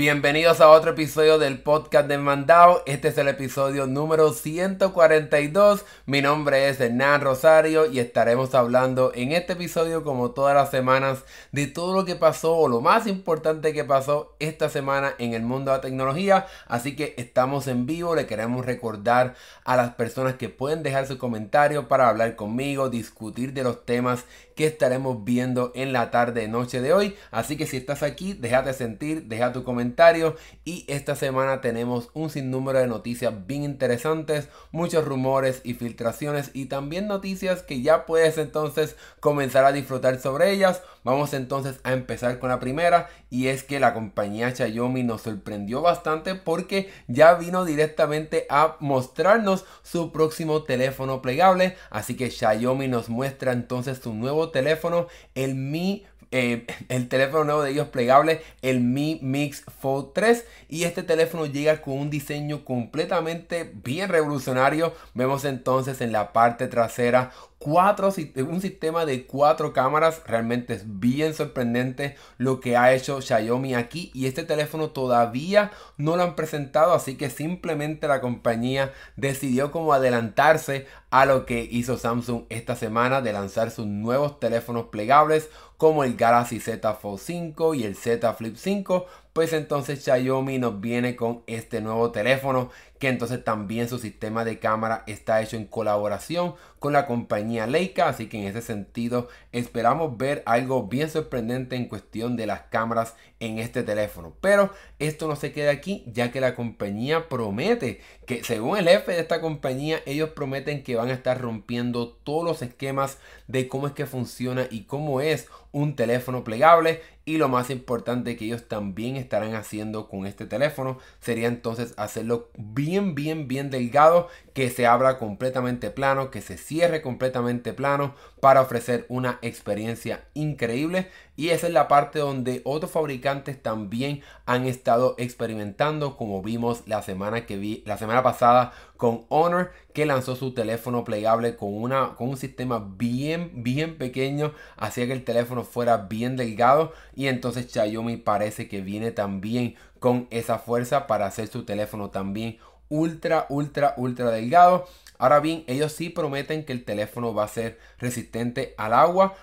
Bienvenidos a otro episodio del podcast de Mandao. Este es el episodio número 142. Mi nombre es Hernán Rosario y estaremos hablando en este episodio, como todas las semanas, de todo lo que pasó o lo más importante que pasó esta semana en el mundo de la tecnología. Así que estamos en vivo. Le queremos recordar a las personas que pueden dejar su comentario para hablar conmigo, discutir de los temas que estaremos viendo en la tarde noche de hoy. Así que si estás aquí, déjate sentir, deja tu comentario. Y esta semana tenemos un sinnúmero de noticias bien interesantes, muchos rumores y filtraciones y también noticias que ya puedes entonces comenzar a disfrutar sobre ellas. Vamos entonces a empezar con la primera y es que la compañía Xiaomi nos sorprendió bastante porque ya vino directamente a mostrarnos su próximo teléfono plegable. Así que Xiaomi nos muestra entonces su nuevo teléfono, el Mi eh, el teléfono nuevo de ellos plegable, el Mi Mix Fold 3. Y este teléfono llega con un diseño completamente bien revolucionario. Vemos entonces en la parte trasera cuatro, un sistema de cuatro cámaras. Realmente es bien sorprendente lo que ha hecho Xiaomi aquí. Y este teléfono todavía no lo han presentado. Así que simplemente la compañía decidió como adelantarse a lo que hizo Samsung esta semana de lanzar sus nuevos teléfonos plegables como el Galaxy Z Fold 5 y el Z Flip 5 pues entonces Xiaomi nos viene con este nuevo teléfono que entonces también su sistema de cámara está hecho en colaboración con la compañía Leica, así que en ese sentido esperamos ver algo bien sorprendente en cuestión de las cámaras en este teléfono. Pero esto no se queda aquí, ya que la compañía promete que según el jefe de esta compañía, ellos prometen que van a estar rompiendo todos los esquemas de cómo es que funciona y cómo es un teléfono plegable y lo más importante que ellos también estarán haciendo con este teléfono sería entonces hacerlo bien bien bien delgado que se abra completamente plano que se cierre completamente plano para ofrecer una experiencia increíble. Y esa es la parte donde otros fabricantes también han estado experimentando como vimos la semana que vi la semana pasada con Honor que lanzó su teléfono plegable con, una, con un sistema bien bien pequeño hacía que el teléfono fuera bien delgado. Y entonces Xiaomi parece que viene también con esa fuerza para hacer su teléfono también ultra ultra ultra delgado. Ahora bien ellos sí prometen que el teléfono va a ser resistente al agua.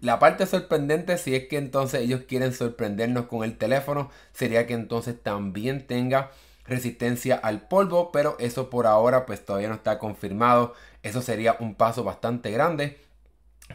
La parte sorprendente, si es que entonces ellos quieren sorprendernos con el teléfono, sería que entonces también tenga resistencia al polvo, pero eso por ahora pues todavía no está confirmado. Eso sería un paso bastante grande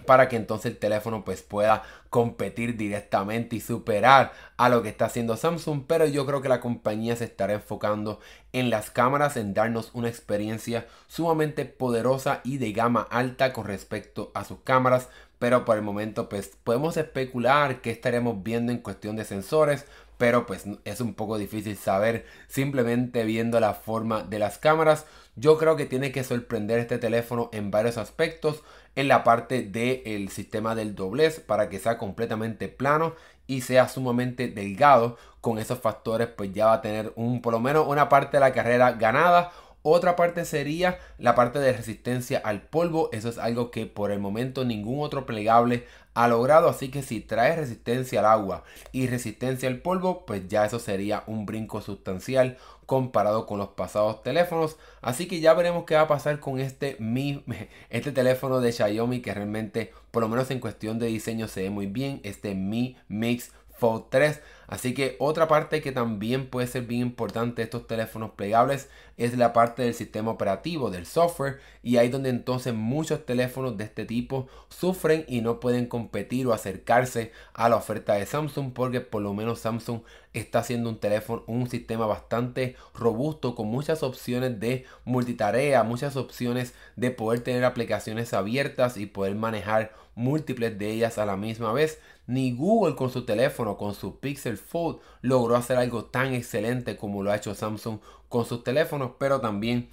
para que entonces el teléfono pues pueda competir directamente y superar a lo que está haciendo Samsung pero yo creo que la compañía se estará enfocando en las cámaras en darnos una experiencia sumamente poderosa y de gama alta con respecto a sus cámaras pero por el momento pues podemos especular que estaremos viendo en cuestión de sensores pero pues es un poco difícil saber simplemente viendo la forma de las cámaras. Yo creo que tiene que sorprender este teléfono en varios aspectos. En la parte del sistema del doblez para que sea completamente plano y sea sumamente delgado. Con esos factores pues ya va a tener un, por lo menos una parte de la carrera ganada otra parte sería la parte de resistencia al polvo. Eso es algo que por el momento ningún otro plegable ha logrado. Así que si trae resistencia al agua y resistencia al polvo, pues ya eso sería un brinco sustancial comparado con los pasados teléfonos. Así que ya veremos qué va a pasar con este Mi, este teléfono de Xiaomi que realmente, por lo menos en cuestión de diseño, se ve muy bien. Este Mi Mix Fold 3. Así que otra parte que también puede ser bien importante de estos teléfonos plegables es la parte del sistema operativo, del software. Y ahí donde entonces muchos teléfonos de este tipo sufren y no pueden competir o acercarse a la oferta de Samsung porque por lo menos Samsung está haciendo un teléfono, un sistema bastante robusto con muchas opciones de multitarea, muchas opciones de poder tener aplicaciones abiertas y poder manejar múltiples de ellas a la misma vez. Ni Google con su teléfono, con su Pixel Fold, logró hacer algo tan excelente como lo ha hecho Samsung con sus teléfonos, pero también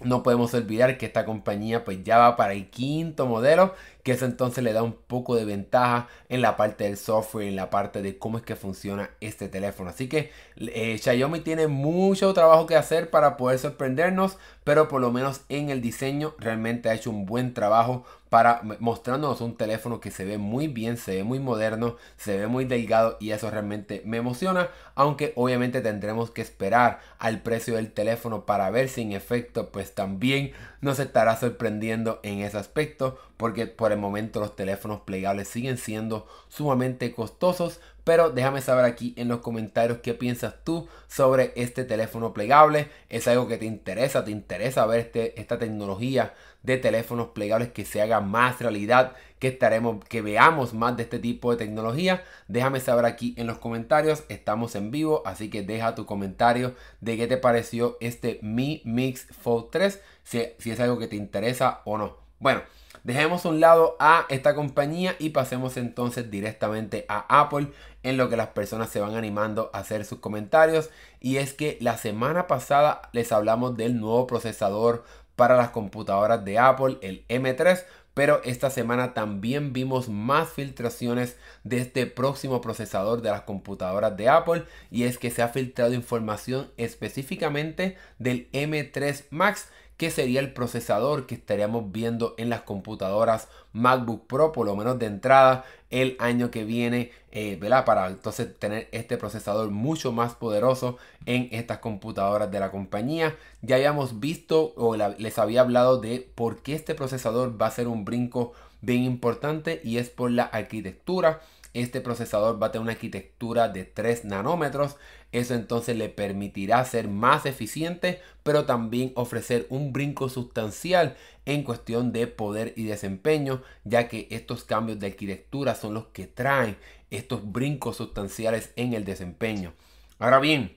no podemos olvidar que esta compañía pues ya va para el quinto modelo que eso entonces le da un poco de ventaja en la parte del software, en la parte de cómo es que funciona este teléfono. Así que eh, Xiaomi tiene mucho trabajo que hacer para poder sorprendernos, pero por lo menos en el diseño realmente ha hecho un buen trabajo para mostrándonos un teléfono que se ve muy bien, se ve muy moderno, se ve muy delgado y eso realmente me emociona, aunque obviamente tendremos que esperar al precio del teléfono para ver si en efecto pues también nos estará sorprendiendo en ese aspecto, porque por el momento los teléfonos plegables siguen siendo sumamente costosos, pero déjame saber aquí en los comentarios qué piensas tú sobre este teléfono plegable. ¿Es algo que te interesa? ¿Te interesa ver este, esta tecnología de teléfonos plegables que se haga más realidad? Que estaremos, que veamos más de este tipo de tecnología. Déjame saber aquí en los comentarios. Estamos en vivo, así que deja tu comentario de qué te pareció este Mi Mix Fold 3. Si, si es algo que te interesa o no. Bueno. Dejemos un lado a esta compañía y pasemos entonces directamente a Apple en lo que las personas se van animando a hacer sus comentarios. Y es que la semana pasada les hablamos del nuevo procesador para las computadoras de Apple, el M3. Pero esta semana también vimos más filtraciones de este próximo procesador de las computadoras de Apple. Y es que se ha filtrado información específicamente del M3 Max que sería el procesador que estaríamos viendo en las computadoras MacBook Pro, por lo menos de entrada, el año que viene, eh. Para entonces tener este procesador mucho más poderoso en estas computadoras de la compañía. Ya habíamos visto o les había hablado de por qué este procesador va a ser un brinco bien importante y es por la arquitectura. Este procesador va a tener una arquitectura de 3 nanómetros. Eso entonces le permitirá ser más eficiente, pero también ofrecer un brinco sustancial en cuestión de poder y desempeño, ya que estos cambios de arquitectura son los que traen estos brincos sustanciales en el desempeño. Ahora bien,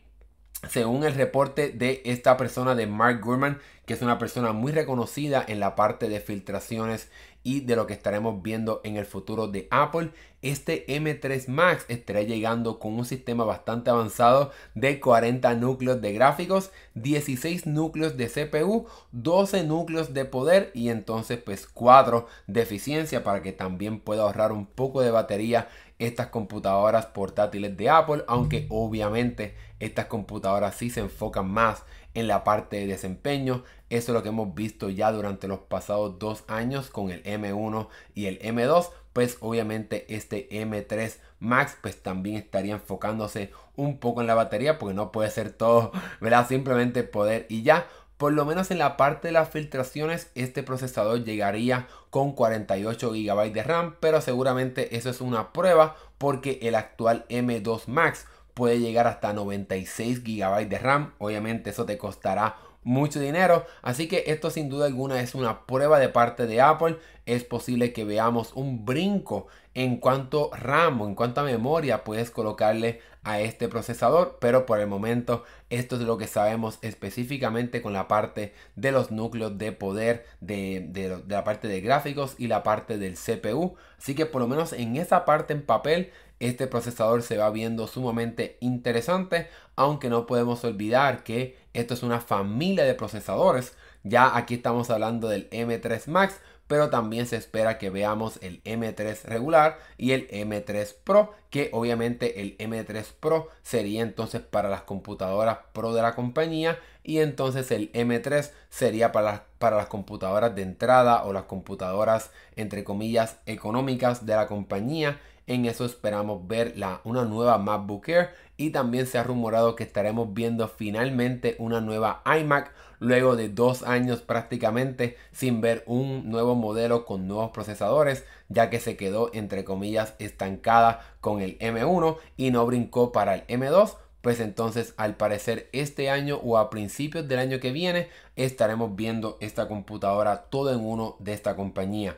según el reporte de esta persona de Mark Gurman, que es una persona muy reconocida en la parte de filtraciones y de lo que estaremos viendo en el futuro de Apple. Este M3 Max estará llegando con un sistema bastante avanzado de 40 núcleos de gráficos, 16 núcleos de CPU, 12 núcleos de poder y entonces pues 4 de eficiencia para que también pueda ahorrar un poco de batería estas computadoras portátiles de Apple, aunque obviamente estas computadoras sí se enfocan más en la parte de desempeño. Eso es lo que hemos visto ya durante los pasados dos años con el M1 y el M2. Pues obviamente este M3 Max pues también estaría enfocándose un poco en la batería porque no puede ser todo, ¿verdad? Simplemente poder y ya. Por lo menos en la parte de las filtraciones, este procesador llegaría con 48 GB de RAM, pero seguramente eso es una prueba porque el actual M2 Max puede llegar hasta 96 GB de RAM. Obviamente eso te costará mucho dinero. Así que esto sin duda alguna es una prueba de parte de Apple. Es posible que veamos un brinco en cuanto RAM o en cuanto memoria puedes colocarle a este procesador. Pero por el momento esto es lo que sabemos específicamente con la parte de los núcleos de poder de, de la parte de gráficos y la parte del CPU. Así que por lo menos en esa parte en papel este procesador se va viendo sumamente interesante, aunque no podemos olvidar que esto es una familia de procesadores. Ya aquí estamos hablando del M3 Max, pero también se espera que veamos el M3 regular y el M3 Pro, que obviamente el M3 Pro sería entonces para las computadoras Pro de la compañía y entonces el M3 sería para las, para las computadoras de entrada o las computadoras entre comillas económicas de la compañía. En eso esperamos ver la, una nueva MacBook Air y también se ha rumorado que estaremos viendo finalmente una nueva iMac luego de dos años prácticamente sin ver un nuevo modelo con nuevos procesadores ya que se quedó entre comillas estancada con el M1 y no brincó para el M2 pues entonces al parecer este año o a principios del año que viene estaremos viendo esta computadora todo en uno de esta compañía.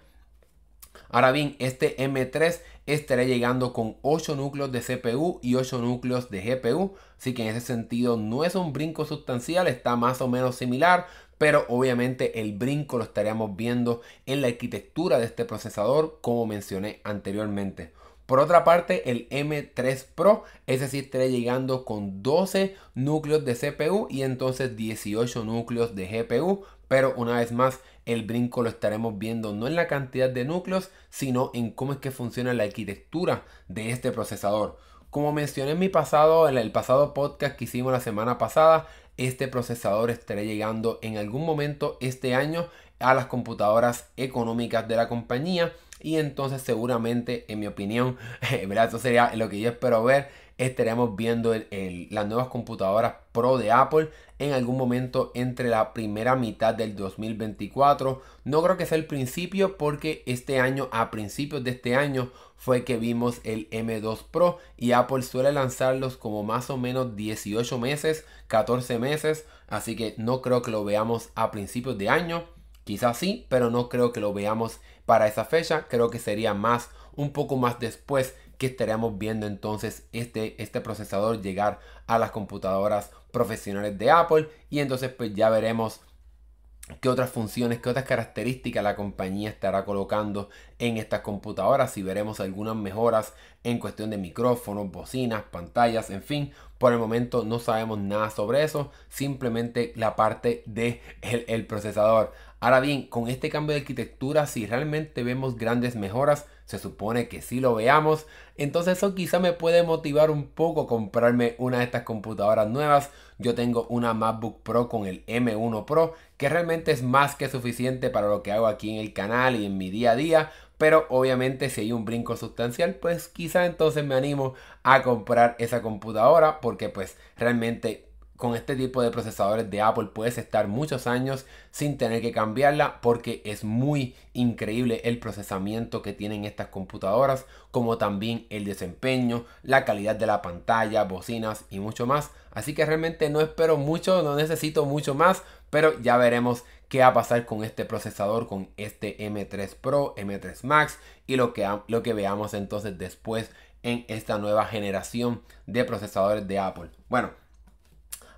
Ahora bien, este M3 estará llegando con 8 núcleos de CPU y 8 núcleos de GPU. Así que en ese sentido no es un brinco sustancial, está más o menos similar. Pero obviamente el brinco lo estaríamos viendo en la arquitectura de este procesador como mencioné anteriormente. Por otra parte, el M3 Pro, ese sí estará llegando con 12 núcleos de CPU y entonces 18 núcleos de GPU pero una vez más el brinco lo estaremos viendo no en la cantidad de núcleos, sino en cómo es que funciona la arquitectura de este procesador. Como mencioné en mi pasado, en el pasado podcast que hicimos la semana pasada, este procesador estará llegando en algún momento este año a las computadoras económicas de la compañía y entonces seguramente en mi opinión ¿verdad? sería lo que yo espero ver estaremos viendo las nuevas computadoras Pro de Apple en algún momento entre la primera mitad del 2024. No creo que sea el principio porque este año, a principios de este año, fue que vimos el M2 Pro y Apple suele lanzarlos como más o menos 18 meses, 14 meses. Así que no creo que lo veamos a principios de año. Quizás sí, pero no creo que lo veamos para esa fecha. Creo que sería más, un poco más después que estaríamos viendo entonces este, este procesador llegar a las computadoras profesionales de Apple y entonces pues ya veremos qué otras funciones, qué otras características la compañía estará colocando en estas computadoras, si veremos algunas mejoras en cuestión de micrófonos, bocinas, pantallas, en fin, por el momento no sabemos nada sobre eso, simplemente la parte de el procesador. Ahora bien, con este cambio de arquitectura, si realmente vemos grandes mejoras, se supone que si lo veamos, entonces eso quizá me puede motivar un poco comprarme una de estas computadoras nuevas. Yo tengo una MacBook Pro con el M1 Pro, que realmente es más que suficiente para lo que hago aquí en el canal y en mi día a día. Pero obviamente si hay un brinco sustancial, pues quizá entonces me animo a comprar esa computadora porque pues realmente con este tipo de procesadores de Apple puedes estar muchos años sin tener que cambiarla porque es muy increíble el procesamiento que tienen estas computadoras, como también el desempeño, la calidad de la pantalla, bocinas y mucho más. Así que realmente no espero mucho, no necesito mucho más, pero ya veremos qué va a pasar con este procesador, con este M3 Pro, M3 Max y lo que, lo que veamos entonces después en esta nueva generación de procesadores de Apple. Bueno,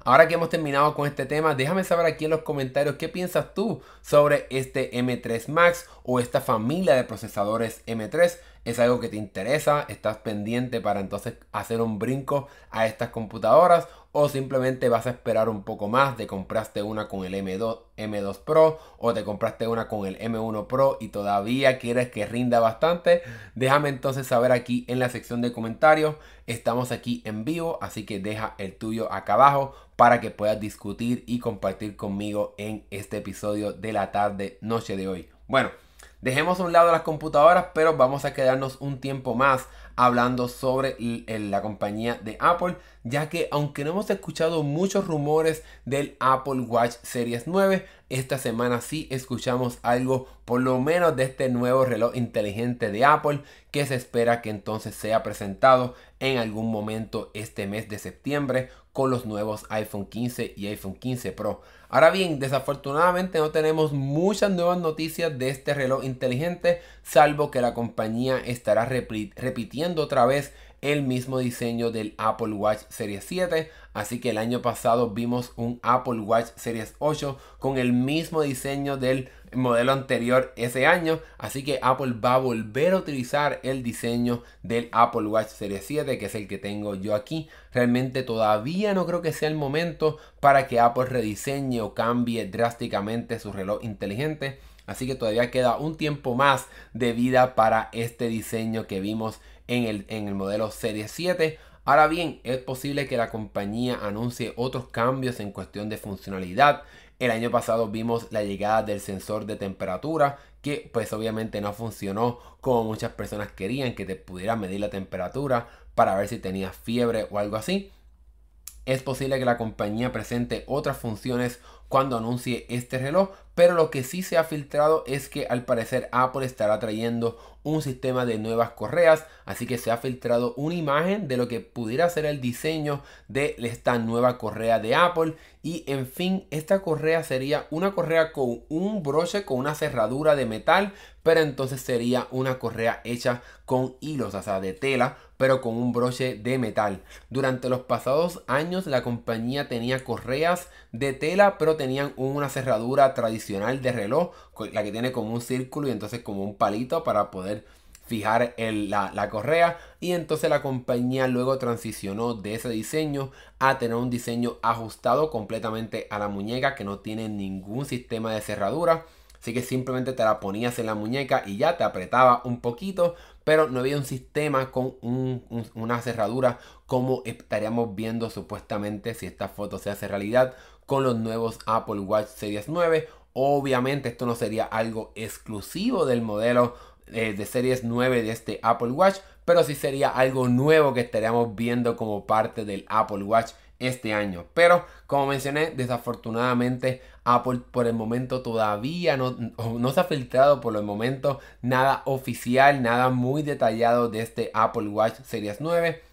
Ahora que hemos terminado con este tema, déjame saber aquí en los comentarios qué piensas tú sobre este M3 Max o esta familia de procesadores M3. ¿Es algo que te interesa? ¿Estás pendiente para entonces hacer un brinco a estas computadoras? o simplemente vas a esperar un poco más, te compraste una con el M2, M2 Pro o te compraste una con el M1 Pro y todavía quieres que rinda bastante, déjame entonces saber aquí en la sección de comentarios. Estamos aquí en vivo, así que deja el tuyo acá abajo para que puedas discutir y compartir conmigo en este episodio de la tarde noche de hoy. Bueno, dejemos a un lado las computadoras, pero vamos a quedarnos un tiempo más hablando sobre la compañía de Apple, ya que aunque no hemos escuchado muchos rumores del Apple Watch Series 9, esta semana sí escuchamos algo por lo menos de este nuevo reloj inteligente de Apple que se espera que entonces sea presentado en algún momento este mes de septiembre con los nuevos iPhone 15 y iPhone 15 Pro. Ahora bien, desafortunadamente no tenemos muchas nuevas noticias de este reloj inteligente, salvo que la compañía estará repitiendo otra vez el mismo diseño del Apple Watch Series 7. Así que el año pasado vimos un Apple Watch Series 8 con el mismo diseño del modelo anterior ese año. Así que Apple va a volver a utilizar el diseño del Apple Watch Series 7, que es el que tengo yo aquí. Realmente todavía no creo que sea el momento para que Apple rediseñe o cambie drásticamente su reloj inteligente. Así que todavía queda un tiempo más de vida para este diseño que vimos en el, en el modelo Serie 7. Ahora bien, es posible que la compañía anuncie otros cambios en cuestión de funcionalidad. El año pasado vimos la llegada del sensor de temperatura que pues obviamente no funcionó como muchas personas querían que te pudiera medir la temperatura para ver si tenías fiebre o algo así. Es posible que la compañía presente otras funciones cuando anuncie este reloj, pero lo que sí se ha filtrado es que al parecer Apple estará trayendo un sistema de nuevas correas, así que se ha filtrado una imagen de lo que pudiera ser el diseño de esta nueva correa de Apple y en fin, esta correa sería una correa con un broche con una cerradura de metal, pero entonces sería una correa hecha con hilos, o sea, de tela, pero con un broche de metal. Durante los pasados años la compañía tenía correas de tela, pero tenían una cerradura tradicional de reloj, la que tiene como un círculo y entonces como un palito para poder fijar la, la correa y entonces la compañía luego transicionó de ese diseño a tener un diseño ajustado completamente a la muñeca que no tiene ningún sistema de cerradura. Así que simplemente te la ponías en la muñeca y ya te apretaba un poquito, pero no había un sistema con una cerradura como estaríamos viendo supuestamente si esta foto se hace realidad con los nuevos Apple Watch Series 9. Obviamente esto no sería algo exclusivo del modelo eh, de Series 9 de este Apple Watch, pero sí sería algo nuevo que estaríamos viendo como parte del Apple Watch este año. Pero como mencioné, desafortunadamente Apple por el momento todavía no, no, se ha filtrado por el momento nada oficial, nada muy detallado de este Apple Watch Series 9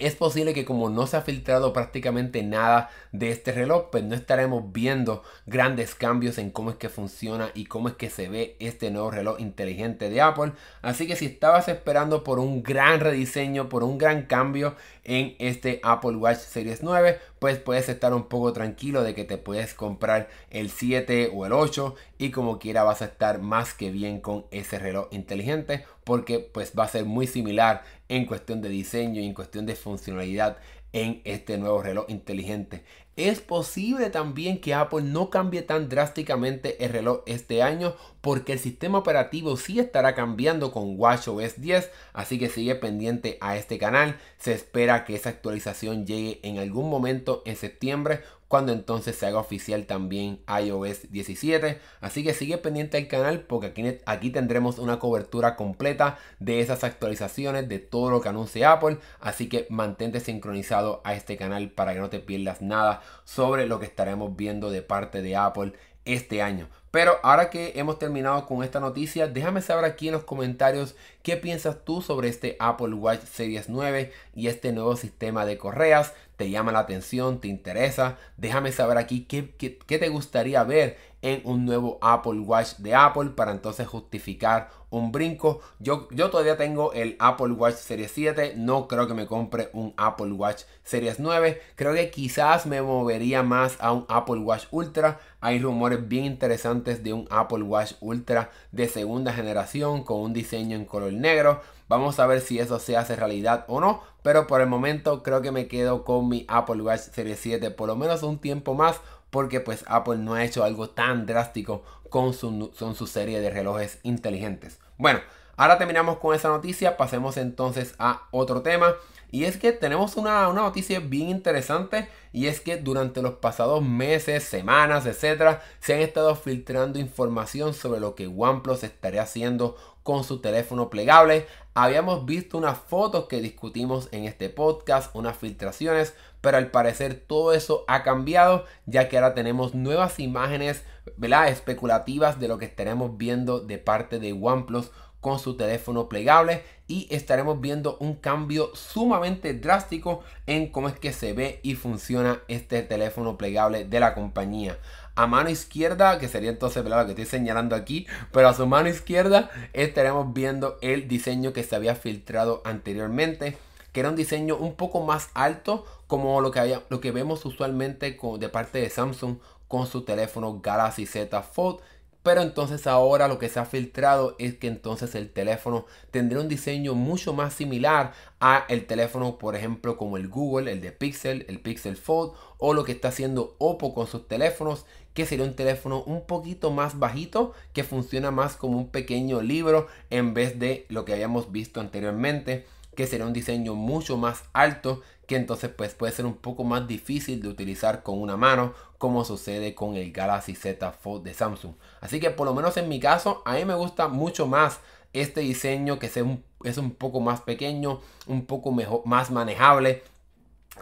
es posible que como no se ha filtrado prácticamente nada de este reloj, pues no estaremos viendo grandes cambios en cómo es que funciona y cómo es que se ve este nuevo reloj inteligente de Apple. Así que si estabas esperando por un gran rediseño, por un gran cambio en este Apple Watch Series 9, pues puedes estar un poco tranquilo de que te puedes comprar el 7 o el 8 y como quiera vas a estar más que bien con ese reloj inteligente porque pues va a ser muy similar en cuestión de diseño y en cuestión de funcionalidad en este nuevo reloj inteligente. Es posible también que Apple no cambie tan drásticamente el reloj este año porque el sistema operativo sí estará cambiando con WatchOS 10, así que sigue pendiente a este canal. Se espera que esa actualización llegue en algún momento en septiembre cuando entonces se haga oficial también iOS 17. Así que sigue pendiente al canal porque aquí, aquí tendremos una cobertura completa de esas actualizaciones, de todo lo que anuncie Apple. Así que mantente sincronizado a este canal para que no te pierdas nada sobre lo que estaremos viendo de parte de Apple este año. Pero ahora que hemos terminado con esta noticia, déjame saber aquí en los comentarios qué piensas tú sobre este Apple Watch Series 9 y este nuevo sistema de correas. ¿Te llama la atención? ¿Te interesa? Déjame saber aquí qué, qué te gustaría ver en un nuevo Apple Watch de Apple para entonces justificar un brinco. Yo, yo todavía tengo el Apple Watch Series 7, no creo que me compre un Apple Watch Series 9. Creo que quizás me movería más a un Apple Watch Ultra. Hay rumores bien interesantes de un Apple Watch Ultra de segunda generación con un diseño en color negro. Vamos a ver si eso se hace realidad o no. Pero por el momento creo que me quedo con mi Apple Watch Series 7 por lo menos un tiempo más porque pues Apple no ha hecho algo tan drástico con su, serie de relojes inteligentes. Bueno, ahora terminamos con esa noticia, pasemos entonces a otro tema. Y es que tenemos una, una, noticia bien interesante y es que durante los pasados meses, semanas, etcétera, se han estado filtrando información sobre lo que OnePlus estaría haciendo con su teléfono plegable. Habíamos visto unas fotos que discutimos en este podcast, unas filtraciones, pero al parecer todo eso ha cambiado ya que ahora tenemos nuevas imágenes ¿verdad? especulativas de lo que estaremos viendo de parte de OnePlus con su teléfono plegable y estaremos viendo un cambio sumamente drástico en cómo es que se ve y funciona este teléfono plegable de la compañía. A mano izquierda, que sería entonces lo que estoy señalando aquí, pero a su mano izquierda estaremos viendo el diseño que se había filtrado anteriormente que era un diseño un poco más alto como lo que, lo que vemos usualmente de parte de Samsung con su teléfono Galaxy Z Fold. Pero entonces ahora lo que se ha filtrado es que entonces el teléfono tendrá un diseño mucho más similar a el teléfono, por ejemplo, como el Google, el de Pixel, el Pixel Fold o lo que está haciendo Oppo con sus teléfonos, que sería un teléfono un poquito más bajito, que funciona más como un pequeño libro en vez de lo que habíamos visto anteriormente que será un diseño mucho más alto que entonces pues puede ser un poco más difícil de utilizar con una mano como sucede con el Galaxy Z Fold de Samsung. Así que por lo menos en mi caso a mí me gusta mucho más este diseño que es un poco más pequeño, un poco mejor, más manejable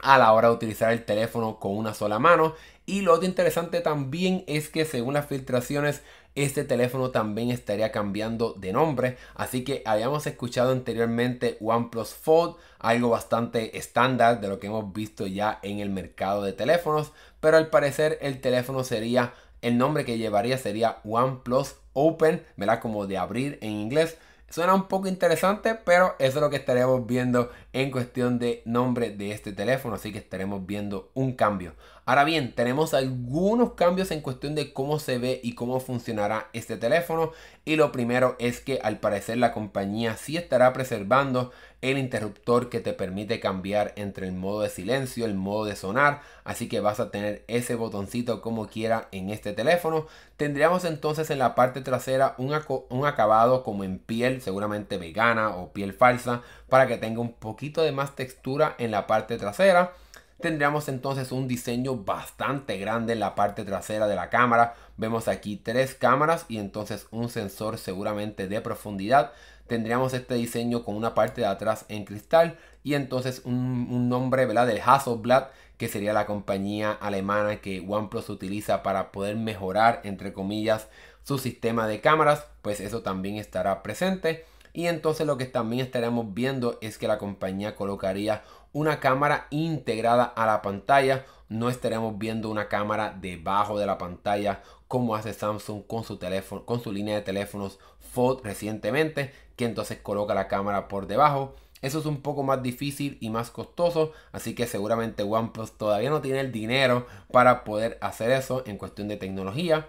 a la hora de utilizar el teléfono con una sola mano. Y lo otro interesante también es que según las filtraciones este teléfono también estaría cambiando de nombre. Así que habíamos escuchado anteriormente OnePlus Fold, algo bastante estándar de lo que hemos visto ya en el mercado de teléfonos. Pero al parecer el teléfono sería, el nombre que llevaría sería OnePlus Open. Como de abrir en inglés. Suena un poco interesante, pero eso es lo que estaremos viendo en cuestión de nombre de este teléfono, así que estaremos viendo un cambio. Ahora bien, tenemos algunos cambios en cuestión de cómo se ve y cómo funcionará este teléfono. Y lo primero es que al parecer la compañía sí estará preservando el interruptor que te permite cambiar entre el modo de silencio, el modo de sonar. Así que vas a tener ese botoncito como quiera en este teléfono. Tendríamos entonces en la parte trasera un, un acabado como en piel, seguramente vegana o piel falsa, para que tenga un poquito de más textura en la parte trasera. Tendríamos entonces un diseño bastante grande en la parte trasera de la cámara. Vemos aquí tres cámaras y entonces un sensor seguramente de profundidad. Tendríamos este diseño con una parte de atrás en cristal y entonces un, nombre ¿verdad? de Hasselblad que sería la compañía alemana que OnePlus utiliza para poder mejorar entre comillas su sistema de cámaras. Pues eso también estará presente. Y entonces lo que también estaremos viendo es que la compañía colocaría una cámara integrada a la pantalla. No estaremos viendo una cámara debajo de la pantalla como hace Samsung con su teléfono, con su línea de teléfonos Fold recientemente, que entonces coloca la cámara por debajo. Eso es un poco más difícil y más costoso, así que seguramente OnePlus todavía no tiene el dinero para poder hacer eso en cuestión de tecnología.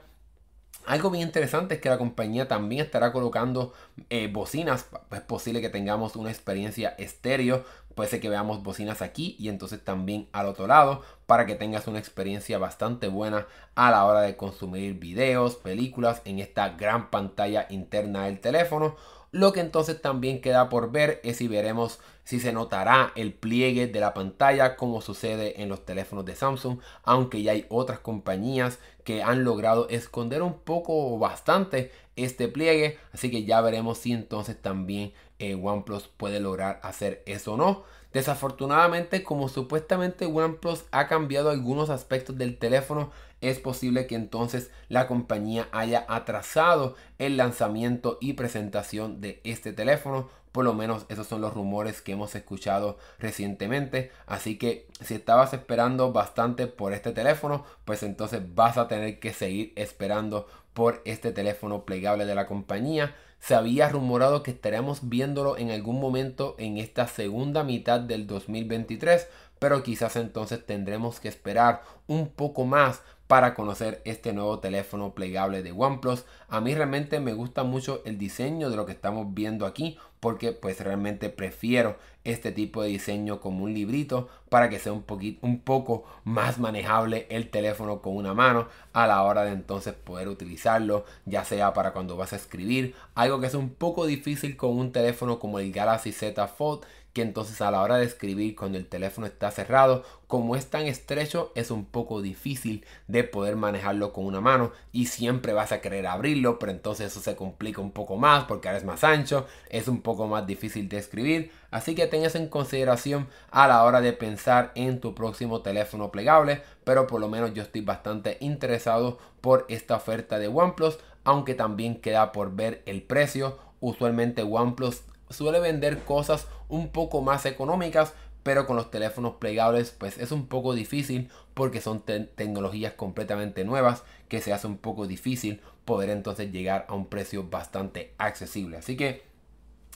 Algo bien interesante es que la compañía también estará colocando eh, bocinas. Es posible que tengamos una experiencia estéreo. Puede ser que veamos bocinas aquí y entonces también al otro lado para que tengas una experiencia bastante buena a la hora de consumir videos, películas en esta gran pantalla interna del teléfono. Lo que entonces también queda por ver es si veremos si se notará el pliegue de la pantalla como sucede en los teléfonos de Samsung, aunque ya hay otras compañías que han logrado esconder un poco o bastante este pliegue, así que ya veremos si entonces también eh, OnePlus puede lograr hacer eso o no. Desafortunadamente, como supuestamente OnePlus ha cambiado algunos aspectos del teléfono, es posible que entonces la compañía haya atrasado el lanzamiento y presentación de este teléfono. Por lo menos esos son los rumores que hemos escuchado recientemente. Así que si estabas esperando bastante por este teléfono, pues entonces vas a tener que seguir esperando por este teléfono plegable de la compañía. Se había rumorado que estaremos viéndolo en algún momento en esta segunda mitad del 2023, pero quizás entonces tendremos que esperar un poco más para conocer este nuevo teléfono plegable de OnePlus. A mí realmente me gusta mucho el diseño de lo que estamos viendo aquí porque pues realmente prefiero este tipo de diseño como un librito para que sea un poquito un poco más manejable el teléfono con una mano a la hora de entonces poder utilizarlo ya sea para cuando vas a escribir algo que es un poco difícil con un teléfono como el Galaxy Z Fold que entonces a la hora de escribir cuando el teléfono está cerrado, como es tan estrecho, es un poco difícil de poder manejarlo con una mano y siempre vas a querer abrirlo, pero entonces eso se complica un poco más porque ahora es más ancho, es un poco más difícil de escribir, así que tengas en consideración a la hora de pensar en tu próximo teléfono plegable, pero por lo menos yo estoy bastante interesado por esta oferta de OnePlus, aunque también queda por ver el precio. Usualmente OnePlus suele vender cosas un poco más económicas, pero con los teléfonos plegables pues es un poco difícil porque son tecnologías completamente nuevas que se hace un poco difícil poder entonces llegar a un precio bastante accesible. Así que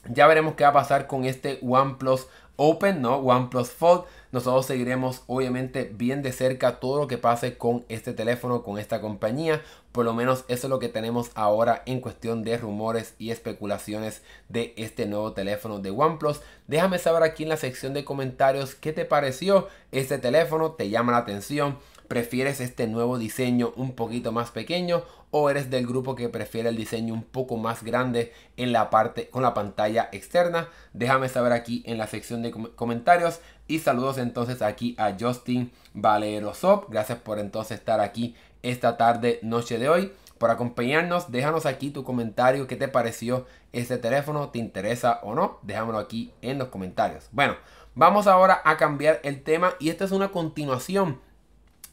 ya veremos qué va a pasar con este OnePlus Open, ¿no? OnePlus Fold. Nosotros seguiremos obviamente bien de cerca todo lo que pase con este teléfono, con esta compañía. Por lo menos eso es lo que tenemos ahora en cuestión de rumores y especulaciones de este nuevo teléfono de OnePlus. Déjame saber aquí en la sección de comentarios qué te pareció este teléfono, te llama la atención, prefieres este nuevo diseño un poquito más pequeño o eres del grupo que prefiere el diseño un poco más grande en la parte con la pantalla externa. Déjame saber aquí en la sección de comentarios y saludos entonces aquí a Justin Valerosop. Gracias por entonces estar aquí esta tarde, noche de hoy. Por acompañarnos, déjanos aquí tu comentario. ¿Qué te pareció este teléfono? ¿Te interesa o no? Déjamelo aquí en los comentarios. Bueno, vamos ahora a cambiar el tema y esta es una continuación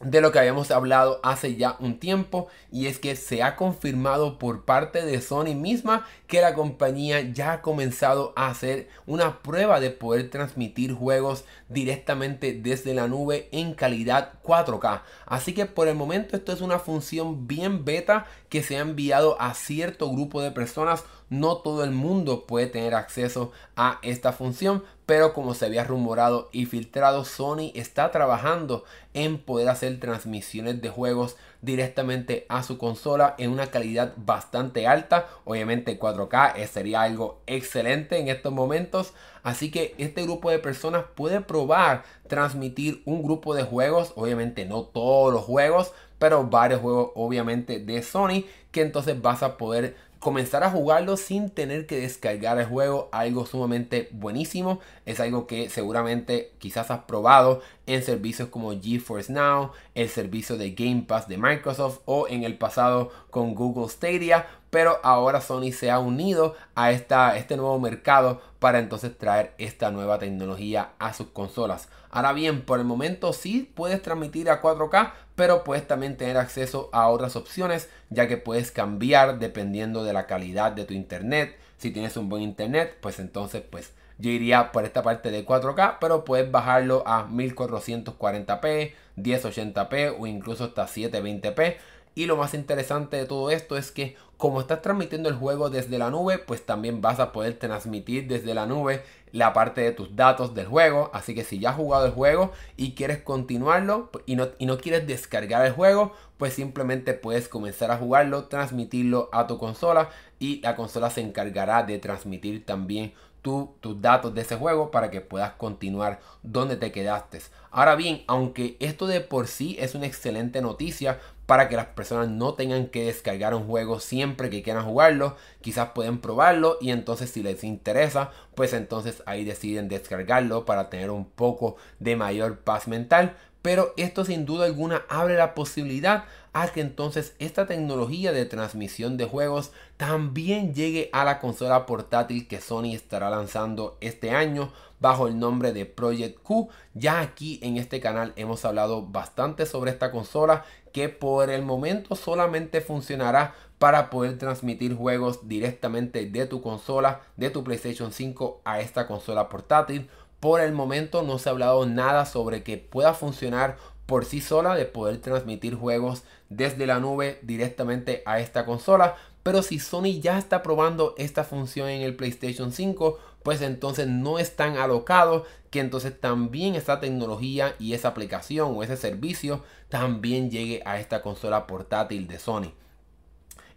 de lo que habíamos hablado hace ya un tiempo y es que se ha confirmado por parte de Sony misma que la compañía ya ha comenzado a hacer una prueba de poder transmitir juegos directamente desde la nube en calidad 4K. Así que por el momento esto es una función bien beta que se ha enviado a cierto grupo de personas no todo el mundo puede tener acceso a esta función, pero como se había rumorado y filtrado, Sony está trabajando en poder hacer transmisiones de juegos directamente a su consola en una calidad bastante alta. Obviamente 4K eh, sería algo excelente en estos momentos. Así que este grupo de personas puede probar transmitir un grupo de juegos. Obviamente no todos los juegos, pero varios juegos obviamente de Sony que entonces vas a poder comenzar a jugarlo sin tener que descargar el juego, algo sumamente buenísimo, es algo que seguramente quizás has probado en servicios como GeForce Now, el servicio de Game Pass de Microsoft o en el pasado con Google Stadia, pero ahora Sony se ha unido a esta, este nuevo mercado para entonces traer esta nueva tecnología a sus consolas. Ahora bien, por el momento sí puedes transmitir a 4K, pero puedes también tener acceso a otras opciones, ya que puedes cambiar dependiendo de la calidad de tu internet. Si tienes un buen internet, pues entonces pues yo iría por esta parte de 4K, pero puedes bajarlo a 1440p, 1080p o incluso hasta 720p. Y lo más interesante de todo esto es que como estás transmitiendo el juego desde la nube, pues también vas a poder transmitir desde la nube la parte de tus datos del juego. Así que si ya has jugado el juego y quieres continuarlo y no, y no quieres descargar el juego, pues simplemente puedes comenzar a jugarlo, transmitirlo a tu consola y la consola se encargará de transmitir también tus datos de ese juego para que puedas continuar donde te quedaste. Ahora bien, aunque esto de por sí es una excelente noticia para que las personas no tengan que descargar un juego siempre que quieran jugarlo, quizás pueden probarlo y entonces si les interesa, pues entonces ahí deciden descargarlo para tener un poco de mayor paz mental. Pero esto sin duda alguna abre la posibilidad a que entonces esta tecnología de transmisión de juegos también llegue a la consola portátil que Sony estará lanzando este año bajo el nombre de Project Q. Ya aquí en este canal hemos hablado bastante sobre esta consola que por el momento solamente funcionará para poder transmitir juegos directamente de tu consola, de tu PlayStation 5 a esta consola portátil. Por el momento no se ha hablado nada sobre que pueda funcionar por sí sola de poder transmitir juegos desde la nube directamente a esta consola. Pero si Sony ya está probando esta función en el PlayStation 5, pues entonces no es tan alocado que entonces también esta tecnología y esa aplicación o ese servicio también llegue a esta consola portátil de Sony.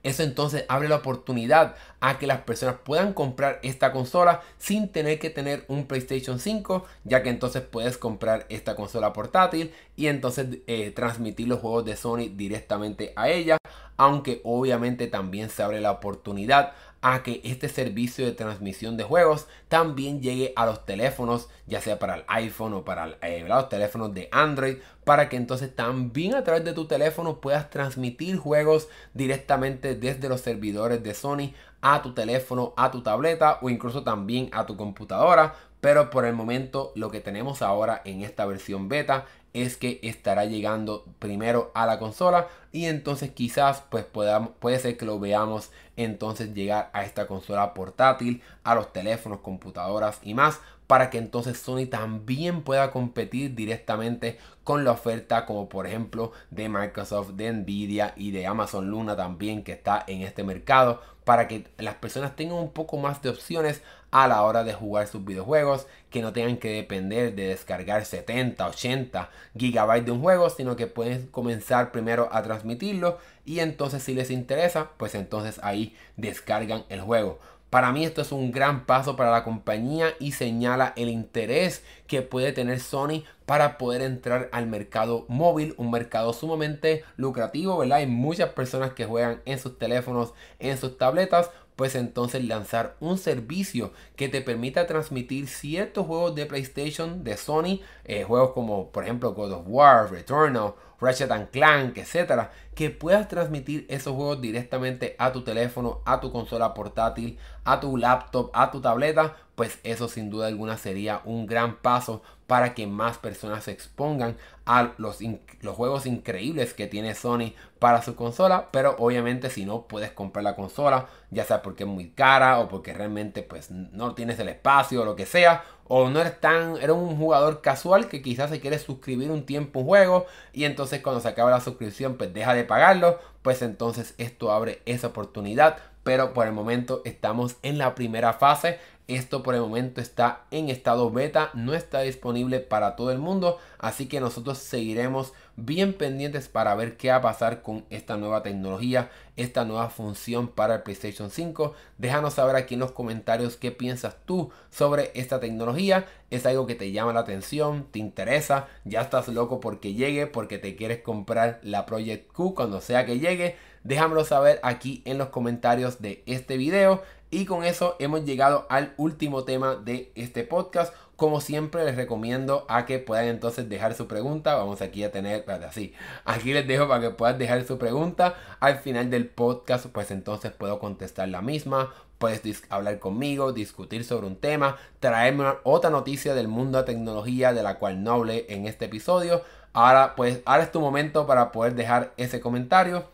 Eso entonces abre la oportunidad a que las personas puedan comprar esta consola sin tener que tener un PlayStation 5, ya que entonces puedes comprar esta consola portátil y entonces eh, transmitir los juegos de Sony directamente a ella, aunque obviamente también se abre la oportunidad a que este servicio de transmisión de juegos también llegue a los teléfonos, ya sea para el iPhone o para eh, los teléfonos de Android, para que entonces también a través de tu teléfono puedas transmitir juegos directamente desde los servidores de Sony a tu teléfono, a tu tableta o incluso también a tu computadora. Pero por el momento lo que tenemos ahora en esta versión beta es que estará llegando primero a la consola y entonces quizás pues puede ser que lo veamos entonces llegar a esta consola portátil, a los teléfonos, computadoras y más para que entonces Sony también pueda competir directamente con la oferta como por ejemplo de Microsoft, de Nvidia y de Amazon Luna también que está en este mercado para que las personas tengan un poco más de opciones a la hora de jugar sus videojuegos, que no tengan que depender de descargar 70, 80 gigabytes de un juego, sino que pueden comenzar primero a transmitirlo y entonces si les interesa, pues entonces ahí descargan el juego. Para mí esto es un gran paso para la compañía y señala el interés que puede tener Sony para poder entrar al mercado móvil, un mercado sumamente lucrativo, ¿verdad? Hay muchas personas que juegan en sus teléfonos, en sus tabletas, pues entonces lanzar un servicio que te permita transmitir ciertos juegos de PlayStation, de Sony, eh, juegos como por ejemplo God of War, Returnal, Ratchet Clank, etcétera, que puedas transmitir esos juegos directamente a tu teléfono, a tu consola portátil, a tu laptop, a tu tableta, pues eso sin duda alguna sería un gran paso para que más personas se expongan a los, los juegos increíbles que tiene Sony para su consola, pero obviamente si no puedes comprar la consola, ya sea porque es muy cara o porque realmente pues no tienes el espacio o lo que sea, o no eres tan, eres un jugador casual que quizás se quiere suscribir un tiempo un juego y entonces cuando se acaba la suscripción pues deja de pagarlo, pues entonces esto abre esa oportunidad pero por el momento estamos en la primera fase. Esto por el momento está en estado beta, no está disponible para todo el mundo, así que nosotros seguiremos bien pendientes para ver qué va a pasar con esta nueva tecnología, esta nueva función para el PlayStation 5. Déjanos saber aquí en los comentarios qué piensas tú sobre esta tecnología. ¿Es algo que te llama la atención? ¿Te interesa? ¿Ya estás loco porque llegue? ¿Porque te quieres comprar la Project Q cuando sea que llegue? Déjamelo saber aquí en los comentarios de este video. Y con eso hemos llegado al último tema de este podcast. Como siempre les recomiendo a que puedan entonces dejar su pregunta. Vamos aquí a tener, así. Aquí les dejo para que puedan dejar su pregunta. Al final del podcast pues entonces puedo contestar la misma. Puedes hablar conmigo, discutir sobre un tema, traerme otra noticia del mundo de tecnología de la cual no hablé en este episodio. Ahora pues ahora es tu momento para poder dejar ese comentario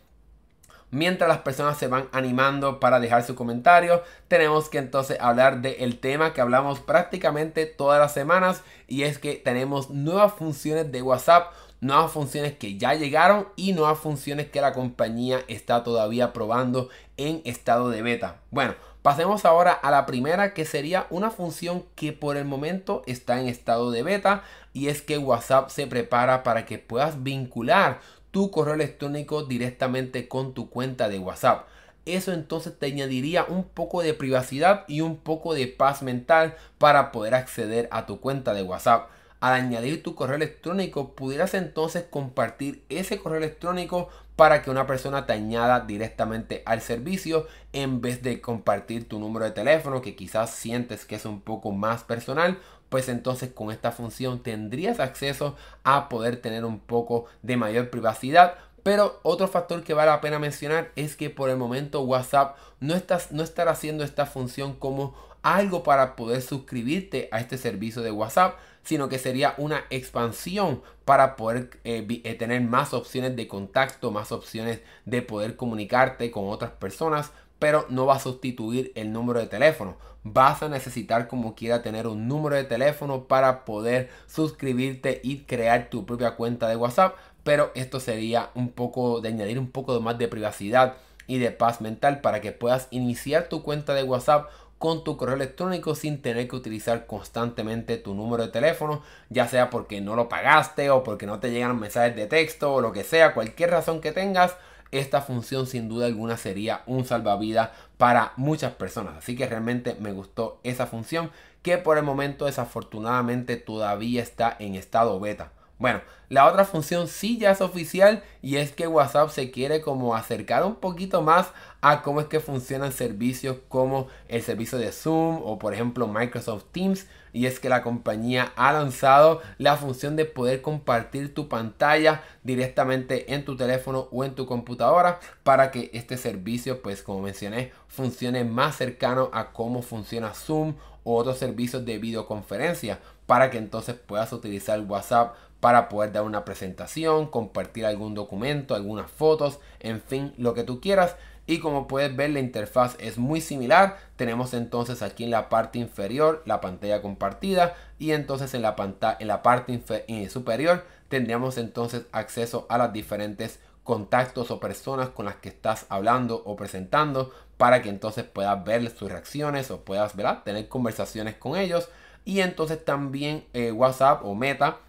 mientras las personas se van animando para dejar su comentario, tenemos que entonces hablar del tema que hablamos prácticamente todas las semanas y es que tenemos nuevas funciones de WhatsApp, nuevas funciones que ya llegaron y nuevas funciones que la compañía está todavía probando en estado de beta. Bueno, pasemos ahora a la primera que sería una función que por el momento está en estado de beta y es que WhatsApp se prepara para que puedas vincular tu correo electrónico directamente con tu cuenta de WhatsApp. Eso entonces te añadiría un poco de privacidad y un poco de paz mental para poder acceder a tu cuenta de WhatsApp. Al añadir tu correo electrónico, pudieras entonces compartir ese correo electrónico para que una persona te añada directamente al servicio en vez de compartir tu número de teléfono que quizás sientes que es un poco más personal pues entonces con esta función tendrías acceso a poder tener un poco de mayor privacidad. Pero otro factor que vale la pena mencionar es que por el momento WhatsApp no, estás, no estará haciendo esta función como algo para poder suscribirte a este servicio de WhatsApp, sino que sería una expansión para poder eh, eh, tener más opciones de contacto, más opciones de poder comunicarte con otras personas, pero no va a sustituir el número de teléfono. Vas a necesitar como quiera tener un número de teléfono para poder suscribirte y crear tu propia cuenta de WhatsApp, pero esto sería un poco de añadir un poco más de privacidad y de paz mental para que puedas iniciar tu cuenta de WhatsApp con tu correo electrónico sin tener que utilizar constantemente tu número de teléfono, ya sea porque no lo pagaste o porque no te llegan mensajes de texto o lo que sea, cualquier razón que tengas, esta función sin duda alguna sería un salvavidas para muchas personas. Así que realmente me gustó esa función que por el momento desafortunadamente todavía está en estado beta. Bueno, la otra función sí ya es oficial y es que WhatsApp se quiere como acercar un poquito más a cómo es que funcionan servicios como el servicio de Zoom o por ejemplo Microsoft Teams. Y es que la compañía ha lanzado la función de poder compartir tu pantalla directamente en tu teléfono o en tu computadora para que este servicio pues como mencioné funcione más cercano a cómo funciona Zoom o otros servicios de videoconferencia para que entonces puedas utilizar WhatsApp para poder dar una presentación, compartir algún documento, algunas fotos, en fin, lo que tú quieras. Y como puedes ver la interfaz es muy similar. Tenemos entonces aquí en la parte inferior la pantalla compartida y entonces en la, pantalla, en la parte eh, superior tendríamos entonces acceso a las diferentes contactos o personas con las que estás hablando o presentando para que entonces puedas ver sus reacciones o puedas tener conversaciones con ellos. Y entonces también eh, WhatsApp o Meta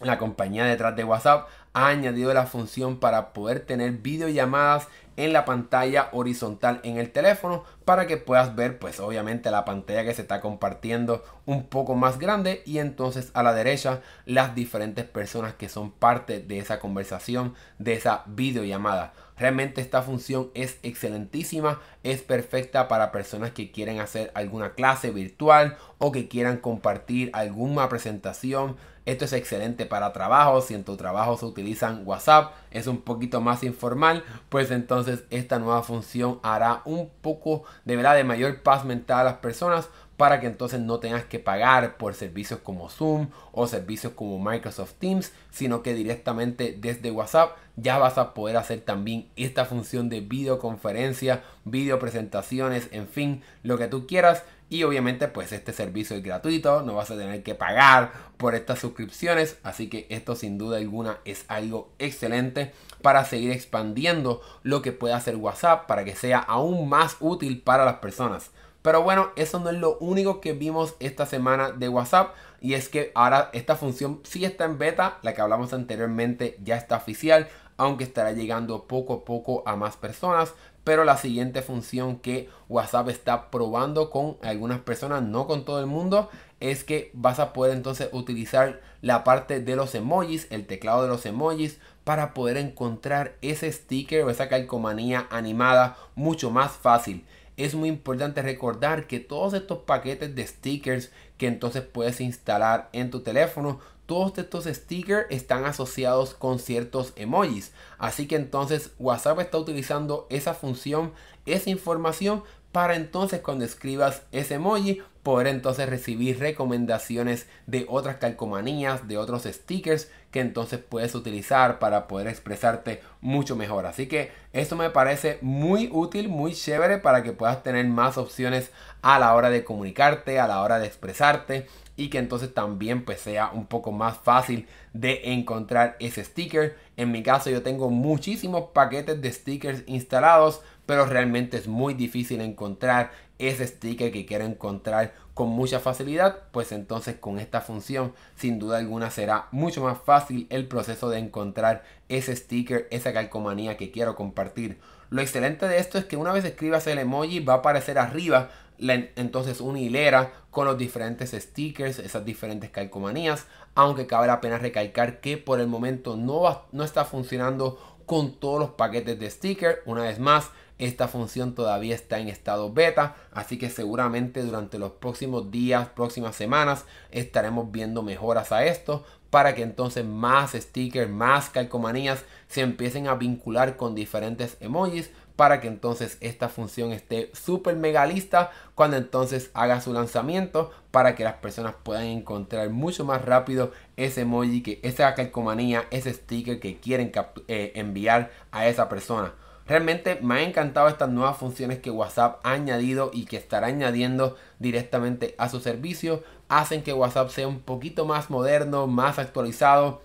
la compañía detrás de WhatsApp ha añadido la función para poder tener videollamadas en la pantalla horizontal en el teléfono para que puedas ver pues obviamente la pantalla que se está compartiendo un poco más grande y entonces a la derecha las diferentes personas que son parte de esa conversación de esa videollamada. Realmente esta función es excelentísima es perfecta para personas que quieren hacer alguna clase virtual o que quieran compartir alguna presentación esto es excelente para trabajo. Si en tu trabajo se utilizan WhatsApp, es un poquito más informal, pues entonces esta nueva función hará un poco de verdad de mayor paz mental a las personas para que entonces no tengas que pagar por servicios como Zoom o servicios como Microsoft Teams, sino que directamente desde WhatsApp ya vas a poder hacer también esta función de videoconferencia, video presentaciones, en fin, lo que tú quieras. Y obviamente pues este servicio es gratuito, no vas a tener que pagar por estas suscripciones, así que esto sin duda alguna es algo excelente para seguir expandiendo lo que puede hacer WhatsApp para que sea aún más útil para las personas. Pero bueno, eso no es lo único que vimos esta semana de WhatsApp. Y es que ahora esta función sí está en beta. La que hablamos anteriormente ya está oficial. Aunque estará llegando poco a poco a más personas. Pero la siguiente función que WhatsApp está probando con algunas personas, no con todo el mundo, es que vas a poder entonces utilizar la parte de los emojis, el teclado de los emojis, para poder encontrar ese sticker o esa calcomanía animada mucho más fácil es muy importante recordar que todos estos paquetes de stickers que entonces puedes instalar en tu teléfono, todos estos stickers están asociados con ciertos emojis. Así que entonces WhatsApp está utilizando esa función, esa información para entonces cuando escribas ese emoji poder entonces recibir recomendaciones de otras calcomanías, de otros stickers que entonces puedes utilizar para poder expresarte mucho mejor. Así que eso me parece muy útil, muy chévere para que puedas tener más opciones a la hora de comunicarte, a la hora de expresarte y que entonces también pues sea un poco más fácil de encontrar ese sticker. En mi caso yo tengo muchísimos paquetes de stickers instalados pero realmente es muy difícil encontrar ese sticker que quiero encontrar con mucha facilidad, pues entonces con esta función sin duda alguna será mucho más fácil el proceso de encontrar ese sticker, esa calcomanía que quiero compartir. Lo excelente de esto es que una vez escribas el emoji va a aparecer arriba entonces una hilera con los diferentes stickers, esas diferentes calcomanías, aunque cabe la pena recalcar que por el momento no, no está funcionando con todos los paquetes de sticker. Una vez más, esta función todavía está en estado beta, así que seguramente durante los próximos días, próximas semanas, estaremos viendo mejoras a esto para que entonces más stickers, más calcomanías se empiecen a vincular con diferentes emojis para que entonces esta función esté súper mega lista cuando entonces haga su lanzamiento para que las personas puedan encontrar mucho más rápido ese emoji, que esa calcomanía, ese sticker que quieren eh, enviar a esa persona. Realmente me ha encantado estas nuevas funciones que WhatsApp ha añadido y que estará añadiendo directamente a su servicio. Hacen que WhatsApp sea un poquito más moderno, más actualizado.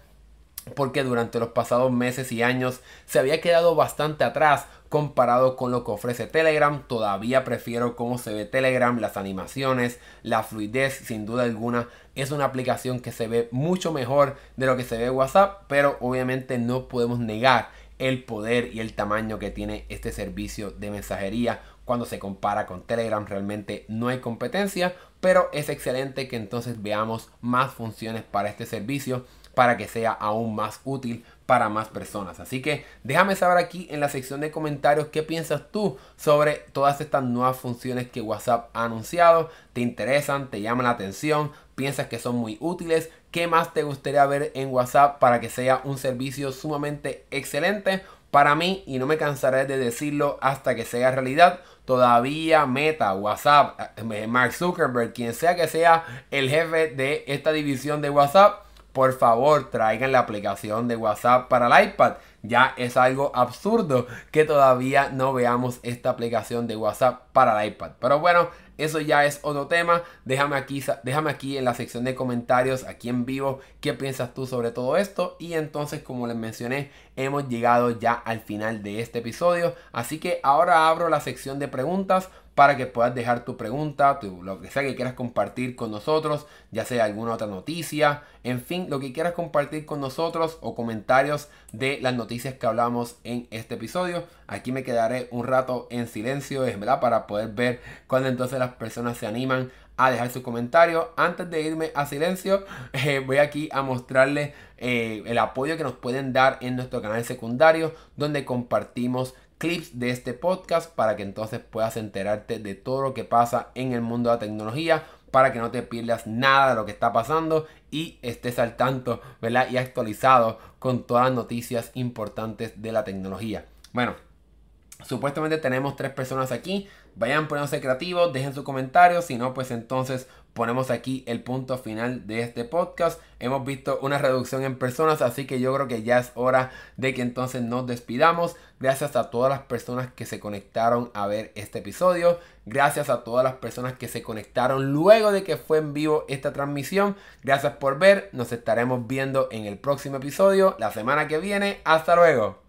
Porque durante los pasados meses y años se había quedado bastante atrás comparado con lo que ofrece Telegram. Todavía prefiero cómo se ve Telegram, las animaciones, la fluidez, sin duda alguna. Es una aplicación que se ve mucho mejor de lo que se ve WhatsApp, pero obviamente no podemos negar el poder y el tamaño que tiene este servicio de mensajería cuando se compara con Telegram realmente no hay competencia pero es excelente que entonces veamos más funciones para este servicio para que sea aún más útil para más personas. Así que déjame saber aquí en la sección de comentarios qué piensas tú sobre todas estas nuevas funciones que WhatsApp ha anunciado. ¿Te interesan? ¿Te llaman la atención? ¿Piensas que son muy útiles? ¿Qué más te gustaría ver en WhatsApp para que sea un servicio sumamente excelente? Para mí, y no me cansaré de decirlo hasta que sea realidad, todavía Meta, WhatsApp, eh, Mark Zuckerberg, quien sea que sea el jefe de esta división de WhatsApp, por favor traigan la aplicación de WhatsApp para el iPad. Ya es algo absurdo que todavía no veamos esta aplicación de WhatsApp para el iPad. Pero bueno, eso ya es otro tema. Déjame aquí, déjame aquí en la sección de comentarios, aquí en vivo, qué piensas tú sobre todo esto. Y entonces, como les mencioné, hemos llegado ya al final de este episodio. Así que ahora abro la sección de preguntas para que puedas dejar tu pregunta, lo que sea que quieras compartir con nosotros, ya sea alguna otra noticia, en fin, lo que quieras compartir con nosotros o comentarios de las noticias que hablamos en este episodio. Aquí me quedaré un rato en silencio, ¿verdad? Para poder ver cuando entonces las personas se animan a dejar su comentario. Antes de irme a silencio, eh, voy aquí a mostrarles eh, el apoyo que nos pueden dar en nuestro canal secundario, donde compartimos clips de este podcast para que entonces puedas enterarte de todo lo que pasa en el mundo de la tecnología para que no te pierdas nada de lo que está pasando y estés al tanto, ¿verdad? Y actualizado con todas las noticias importantes de la tecnología. Bueno, Supuestamente tenemos tres personas aquí. Vayan poniéndose creativos, dejen su comentario. Si no, pues entonces ponemos aquí el punto final de este podcast. Hemos visto una reducción en personas, así que yo creo que ya es hora de que entonces nos despidamos. Gracias a todas las personas que se conectaron a ver este episodio. Gracias a todas las personas que se conectaron luego de que fue en vivo esta transmisión. Gracias por ver. Nos estaremos viendo en el próximo episodio la semana que viene. Hasta luego.